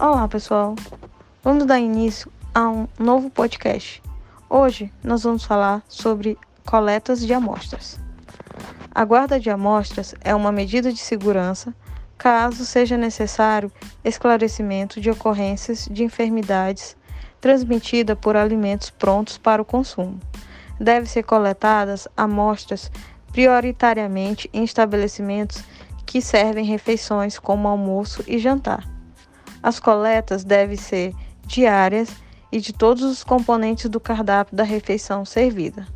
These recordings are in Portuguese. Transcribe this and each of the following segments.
Olá, pessoal. Vamos dar início a um novo podcast. Hoje nós vamos falar sobre coletas de amostras. A guarda de amostras é uma medida de segurança caso seja necessário esclarecimento de ocorrências de enfermidades transmitida por alimentos prontos para o consumo. Deve ser coletadas amostras prioritariamente em estabelecimentos que servem refeições como almoço e jantar. As coletas devem ser diárias e de todos os componentes do cardápio da refeição servida.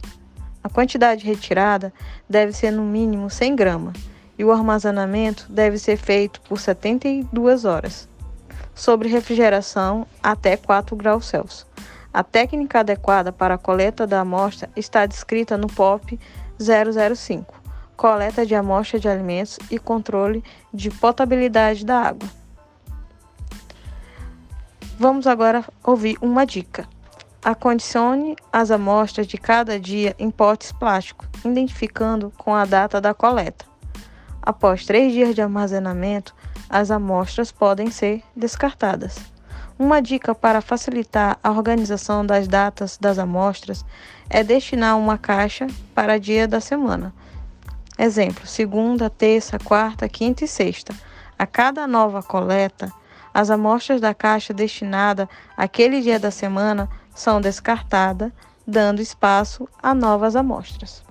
A quantidade retirada deve ser no mínimo 100 gramas e o armazenamento deve ser feito por 72 horas, sobre refrigeração até 4 graus Celsius. A técnica adequada para a coleta da amostra está descrita no POP 005, coleta de amostra de alimentos e controle de potabilidade da água. Vamos agora ouvir uma dica. Acondicione as amostras de cada dia em potes plásticos, identificando com a data da coleta. Após três dias de armazenamento, as amostras podem ser descartadas. Uma dica para facilitar a organização das datas das amostras é destinar uma caixa para dia da semana. Exemplo: segunda, terça, quarta, quinta e sexta. A cada nova coleta, as amostras da caixa destinada àquele dia da semana são descartadas, dando espaço a novas amostras.